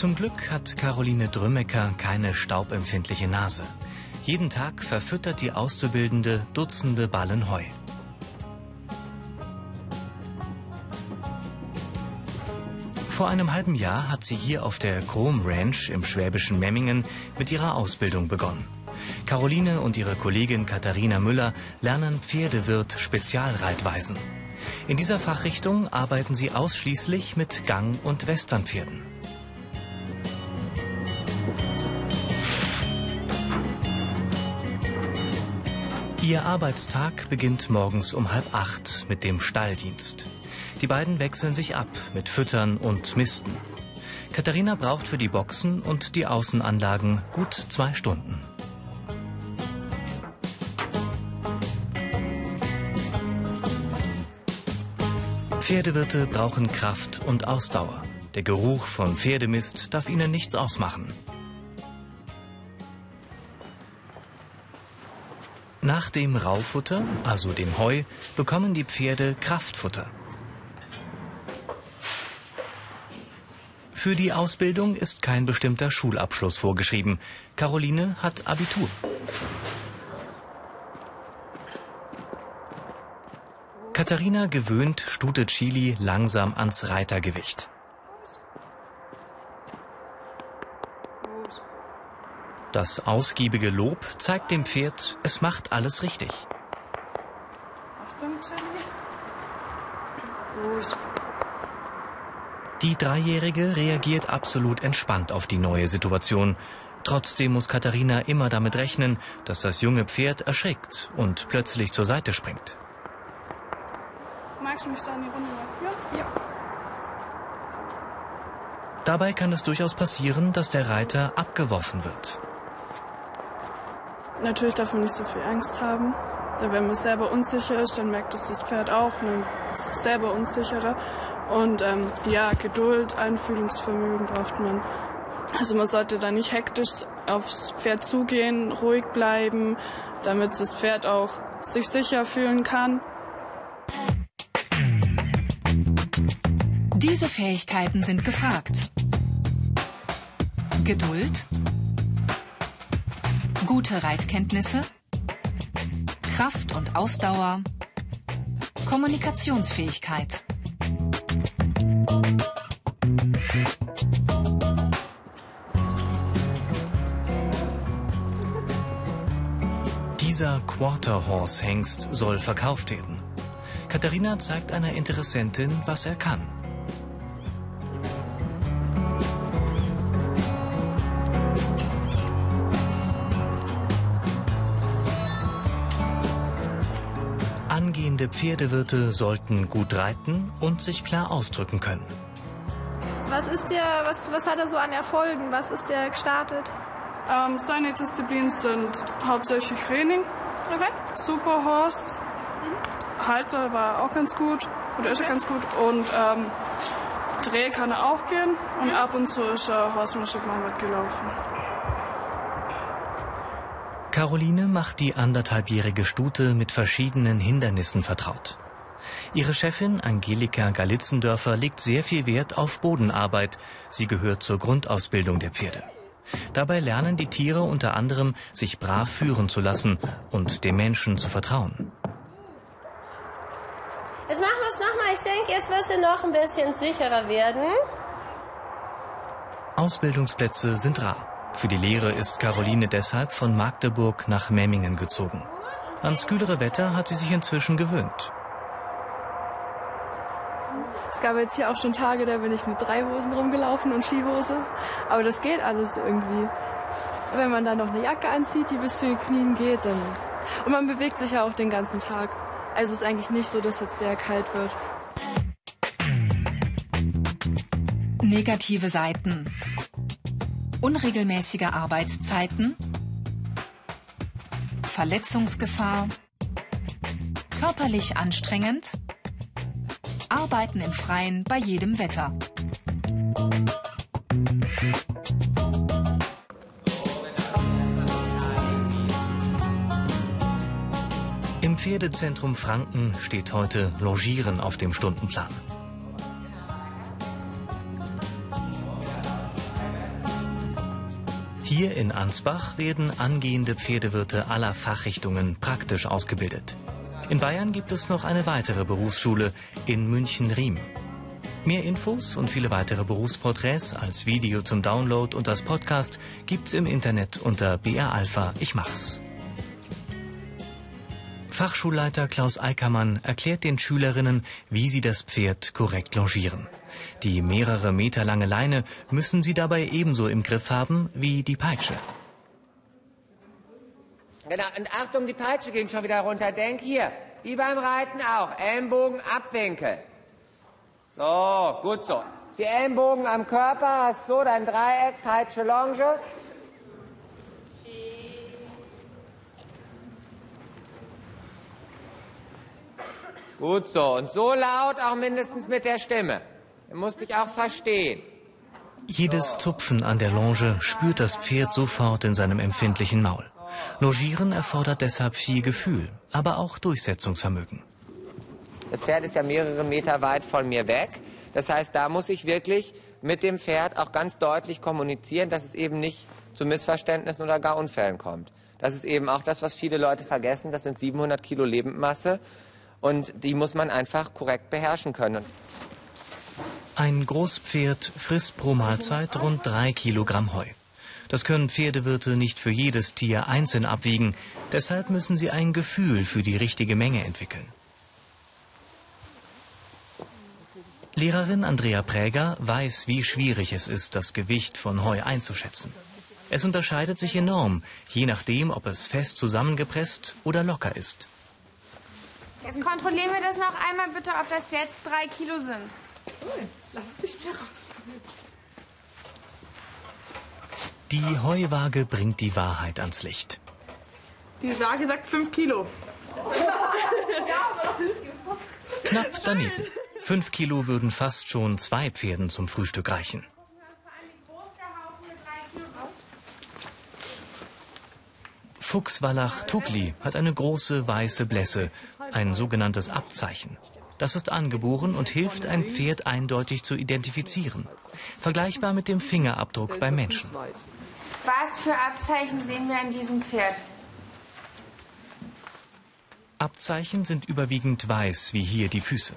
Zum Glück hat Caroline Drümmecker keine staubempfindliche Nase. Jeden Tag verfüttert die Auszubildende Dutzende Ballen Heu. Vor einem halben Jahr hat sie hier auf der Chrom Ranch im schwäbischen Memmingen mit ihrer Ausbildung begonnen. Caroline und ihre Kollegin Katharina Müller lernen Pferdewirt Spezialreitweisen. In dieser Fachrichtung arbeiten sie ausschließlich mit Gang- und Westernpferden. Ihr Arbeitstag beginnt morgens um halb acht mit dem Stalldienst. Die beiden wechseln sich ab mit Füttern und Misten. Katharina braucht für die Boxen und die Außenanlagen gut zwei Stunden. Pferdewirte brauchen Kraft und Ausdauer. Der Geruch von Pferdemist darf ihnen nichts ausmachen. Nach dem Raufutter, also dem Heu, bekommen die Pferde Kraftfutter. Für die Ausbildung ist kein bestimmter Schulabschluss vorgeschrieben. Caroline hat Abitur. Katharina gewöhnt Stute Chili langsam ans Reitergewicht. Das ausgiebige Lob zeigt dem Pferd, es macht alles richtig. Die Dreijährige reagiert absolut entspannt auf die neue Situation. Trotzdem muss Katharina immer damit rechnen, dass das junge Pferd erschrickt und plötzlich zur Seite springt. Magst du mich da in die Runde mal führen? Ja. Dabei kann es durchaus passieren, dass der Reiter abgeworfen wird. Natürlich darf man nicht so viel Angst haben. Wenn man selber unsicher ist, dann merkt es das Pferd auch, man ist selber unsicherer. Und ähm, ja, Geduld, Einfühlungsvermögen braucht man. Also man sollte da nicht hektisch aufs Pferd zugehen, ruhig bleiben, damit das Pferd auch sich sicher fühlen kann. Diese Fähigkeiten sind gefragt. Geduld, gute Reitkenntnisse, Kraft und Ausdauer, Kommunikationsfähigkeit. Dieser Quarter Horse Hengst soll verkauft werden. Katharina zeigt einer Interessentin, was er kann. Angehende Pferdewirte sollten gut reiten und sich klar ausdrücken können. Was ist der, was, was hat er so an Erfolgen? Was ist der gestartet? Ähm, seine Disziplinen sind hauptsächlich Training, okay. Super Horse, mhm. Halter war auch ganz gut, oder ist er ganz gut und ähm, Dreh kann er auch gehen und mhm. ab und zu ist er Horsemanship mal mitgelaufen. Caroline macht die anderthalbjährige Stute mit verschiedenen Hindernissen vertraut. Ihre Chefin Angelika Galitzendörfer legt sehr viel Wert auf Bodenarbeit. Sie gehört zur Grundausbildung der Pferde. Dabei lernen die Tiere unter anderem, sich brav führen zu lassen und dem Menschen zu vertrauen. Jetzt machen wir es nochmal. Ich denke, jetzt wird sie noch ein bisschen sicherer werden. Ausbildungsplätze sind rar. Für die Lehre ist Caroline deshalb von Magdeburg nach Memmingen gezogen. Ans kühlere Wetter hat sie sich inzwischen gewöhnt. Es gab jetzt hier auch schon Tage, da bin ich mit drei Hosen rumgelaufen und Skihose. Aber das geht alles irgendwie. Wenn man dann noch eine Jacke anzieht, die bis zu den Knien geht, dann. Und man bewegt sich ja auch den ganzen Tag. Also es ist eigentlich nicht so, dass jetzt sehr kalt wird. Negative Seiten unregelmäßige Arbeitszeiten, Verletzungsgefahr, körperlich anstrengend, Arbeiten im Freien bei jedem Wetter. Im Pferdezentrum Franken steht heute Logieren auf dem Stundenplan. Hier in Ansbach werden angehende Pferdewirte aller Fachrichtungen praktisch ausgebildet. In Bayern gibt es noch eine weitere Berufsschule in München-Riem. Mehr Infos und viele weitere Berufsporträts als Video zum Download und als Podcast gibt's im Internet unter BR Alpha Ich mach's. Fachschulleiter Klaus Eickermann erklärt den Schülerinnen, wie sie das Pferd korrekt longieren. Die mehrere Meter lange Leine müssen sie dabei ebenso im Griff haben wie die Peitsche. Genau, und Achtung, die Peitsche ging schon wieder runter. Denk hier, wie beim Reiten auch. Ellenbogen abwinkeln. So, gut so. Die Ellenbogen am Körper, hast so dein Dreieck, Peitsche, Longe. Gut so. Und so laut auch mindestens mit der Stimme. Du musst dich auch verstehen. Jedes Zupfen an der Longe spürt das Pferd sofort in seinem empfindlichen Maul. Logieren erfordert deshalb viel Gefühl, aber auch Durchsetzungsvermögen. Das Pferd ist ja mehrere Meter weit von mir weg. Das heißt, da muss ich wirklich mit dem Pferd auch ganz deutlich kommunizieren, dass es eben nicht zu Missverständnissen oder gar Unfällen kommt. Das ist eben auch das, was viele Leute vergessen. Das sind 700 Kilo Lebendmasse und die muss man einfach korrekt beherrschen können. Ein Großpferd frisst pro Mahlzeit rund drei Kilogramm Heu. Das können Pferdewirte nicht für jedes Tier einzeln abwiegen. Deshalb müssen sie ein Gefühl für die richtige Menge entwickeln. Lehrerin Andrea Präger weiß, wie schwierig es ist, das Gewicht von Heu einzuschätzen. Es unterscheidet sich enorm, je nachdem, ob es fest zusammengepresst oder locker ist. Jetzt kontrollieren wir das noch einmal bitte, ob das jetzt drei Kilo sind. Cool. Lass es nicht mehr raus. Die Heuwaage bringt die Wahrheit ans Licht. Die Waage sagt 5 Kilo. Knapp daneben. Fünf Kilo würden fast schon zwei Pferden zum Frühstück reichen. Fuchswallach Tukli hat eine große weiße Blässe, ein sogenanntes Abzeichen. Das ist angeboren und hilft, ein Pferd eindeutig zu identifizieren. Vergleichbar mit dem Fingerabdruck bei Menschen. Was für Abzeichen sehen wir an diesem Pferd? Abzeichen sind überwiegend weiß, wie hier die Füße.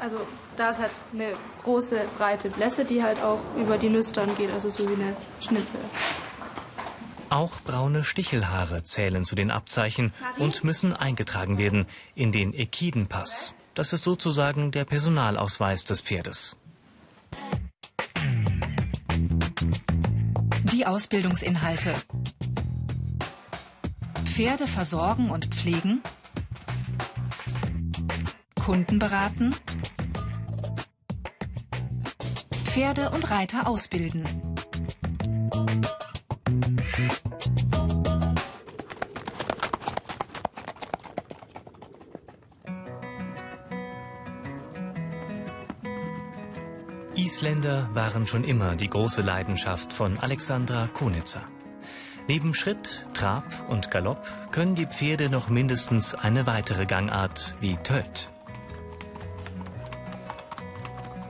Also da ist halt eine große, breite Blässe, die halt auch über die Nüstern geht, also so wie eine Schnitte. Auch braune Stichelhaare zählen zu den Abzeichen und müssen eingetragen werden in den Ekidenpass. Das ist sozusagen der Personalausweis des Pferdes. Die Ausbildungsinhalte. Pferde versorgen und pflegen. Kunden beraten. Pferde und Reiter ausbilden. Isländer waren schon immer die große Leidenschaft von Alexandra Konitzer. Neben Schritt, Trab und Galopp können die Pferde noch mindestens eine weitere Gangart wie Tölt.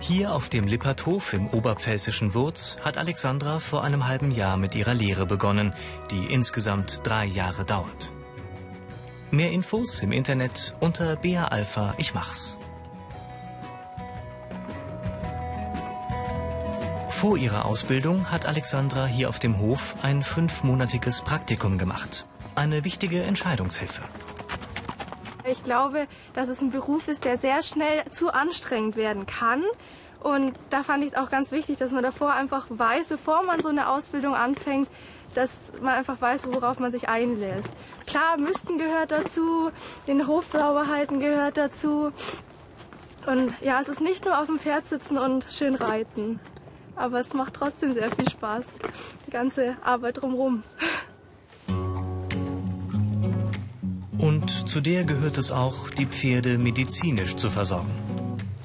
Hier auf dem Lipperthof im oberpfälzischen Wurz hat Alexandra vor einem halben Jahr mit ihrer Lehre begonnen, die insgesamt drei Jahre dauert. Mehr Infos im Internet unter BA Alpha Ich mach's. Vor ihrer Ausbildung hat Alexandra hier auf dem Hof ein fünfmonatiges Praktikum gemacht. Eine wichtige Entscheidungshilfe. Ich glaube, dass es ein Beruf ist, der sehr schnell zu anstrengend werden kann. Und da fand ich es auch ganz wichtig, dass man davor einfach weiß, bevor man so eine Ausbildung anfängt, dass man einfach weiß, worauf man sich einlässt. Klar, Müssten gehört dazu, den Hof sauber halten gehört dazu. Und ja, es ist nicht nur auf dem Pferd sitzen und schön reiten aber es macht trotzdem sehr viel Spaß, die ganze Arbeit drumherum. Und zu der gehört es auch, die Pferde medizinisch zu versorgen.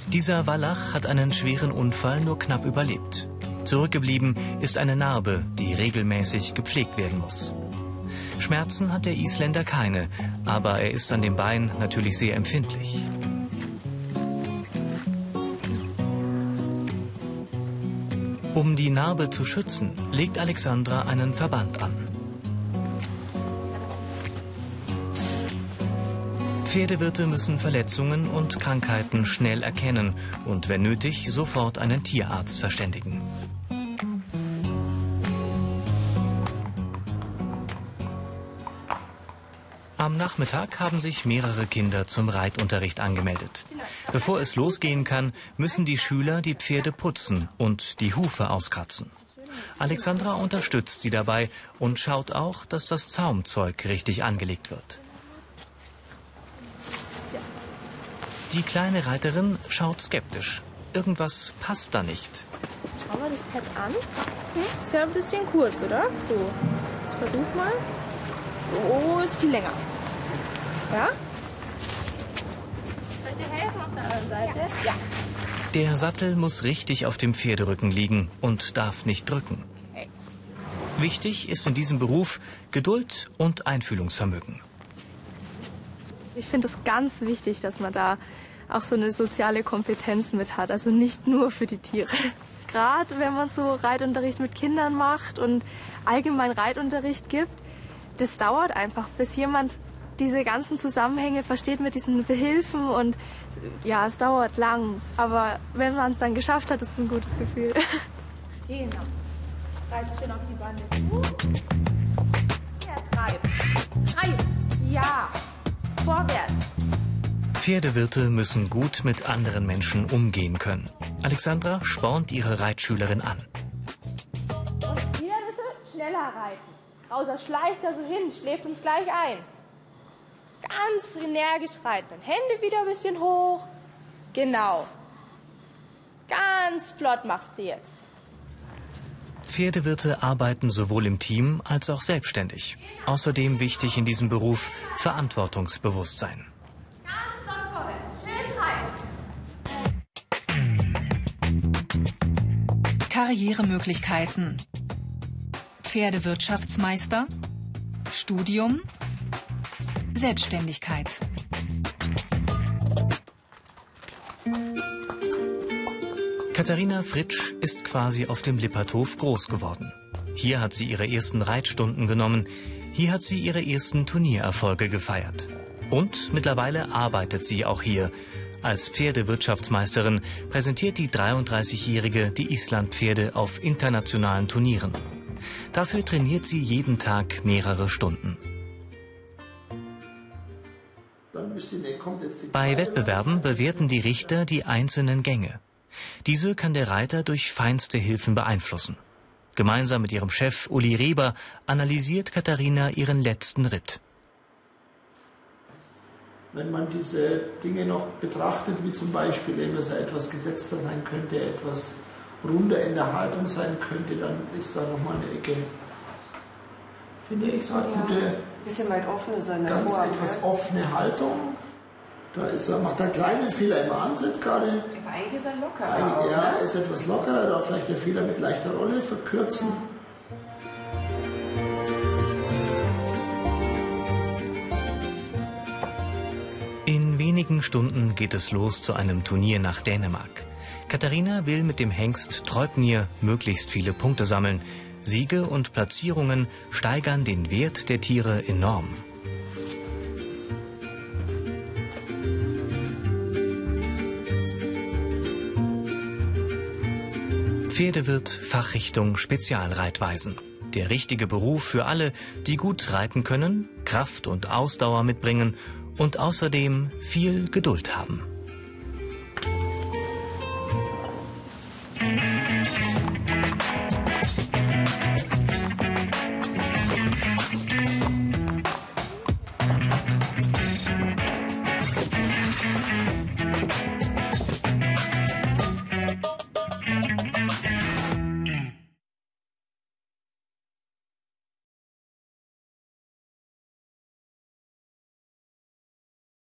Dieser Wallach hat einen schweren Unfall nur knapp überlebt. Zurückgeblieben ist eine Narbe, die regelmäßig gepflegt werden muss. Schmerzen hat der Isländer keine, aber er ist an dem Bein natürlich sehr empfindlich. Um die Narbe zu schützen, legt Alexandra einen Verband an. Pferdewirte müssen Verletzungen und Krankheiten schnell erkennen und wenn nötig sofort einen Tierarzt verständigen. Am Nachmittag haben sich mehrere Kinder zum Reitunterricht angemeldet. Bevor es losgehen kann, müssen die Schüler die Pferde putzen und die Hufe auskratzen. Alexandra unterstützt sie dabei und schaut auch, dass das Zaumzeug richtig angelegt wird. Die kleine Reiterin schaut skeptisch. Irgendwas passt da nicht. Schau mal das Pad an. Das ist ja ein bisschen kurz, oder? So, jetzt versuch mal. So, ist viel länger. Ja? Soll ich dir helfen auf der anderen Seite? Ja. Der Sattel muss richtig auf dem Pferderücken liegen und darf nicht drücken. Wichtig ist in diesem Beruf Geduld und Einfühlungsvermögen. Ich finde es ganz wichtig, dass man da auch so eine soziale Kompetenz mit hat. Also nicht nur für die Tiere. Gerade wenn man so Reitunterricht mit Kindern macht und allgemein Reitunterricht gibt, das dauert einfach, bis jemand diese ganzen Zusammenhänge versteht mit diesen Behilfen und ja, es dauert lang. Aber wenn man es dann geschafft hat, ist es ein gutes Gefühl. Genau. Reite schön auf die Bande. Ja, treib. Treib. Ja. Vorwärts. Pferdewirte müssen gut mit anderen Menschen umgehen können. Alexandra spornt ihre Reitschülerin an. Und wieder bitte schneller reiten. Außer schleicht da so hin, schläft uns gleich ein. Ganz energisch reiten. Hände wieder ein bisschen hoch. Genau. Ganz flott machst du jetzt. Pferdewirte arbeiten sowohl im Team als auch selbstständig. Außerdem wichtig in diesem Beruf Verantwortungsbewusstsein. Karrieremöglichkeiten. Pferdewirtschaftsmeister. Studium. Selbstständigkeit. Katharina Fritsch ist quasi auf dem Lipperthof groß geworden. Hier hat sie ihre ersten Reitstunden genommen. Hier hat sie ihre ersten Turniererfolge gefeiert. Und mittlerweile arbeitet sie auch hier. Als Pferdewirtschaftsmeisterin präsentiert die 33-Jährige die Islandpferde auf internationalen Turnieren. Dafür trainiert sie jeden Tag mehrere Stunden. Bei Wettbewerben bewerten die Richter die einzelnen Gänge. Diese kann der Reiter durch feinste Hilfen beeinflussen. Gemeinsam mit ihrem Chef Uli Reber analysiert Katharina ihren letzten Ritt. Wenn man diese Dinge noch betrachtet, wie zum Beispiel eben, dass er etwas gesetzter sein könnte, etwas runder in der Haltung sein könnte, dann ist da nochmal eine Ecke, finde ich, so eine ja, gute, bisschen weit offene sein ganz davor, etwas ja. offene Haltung. Da ist er, macht einen kleinen Fehler im Antritt gerade. Aber eigentlich ist er locker. Eigentlich, ja, ne? ist etwas lockerer, da vielleicht der Fehler mit leichter Rolle verkürzen. In wenigen Stunden geht es los zu einem Turnier nach Dänemark. Katharina will mit dem Hengst Treubnir möglichst viele Punkte sammeln. Siege und Platzierungen steigern den Wert der Tiere enorm. Pferdewirt Fachrichtung Spezialreitweisen. Der richtige Beruf für alle, die gut reiten können, Kraft und Ausdauer mitbringen und außerdem viel Geduld haben.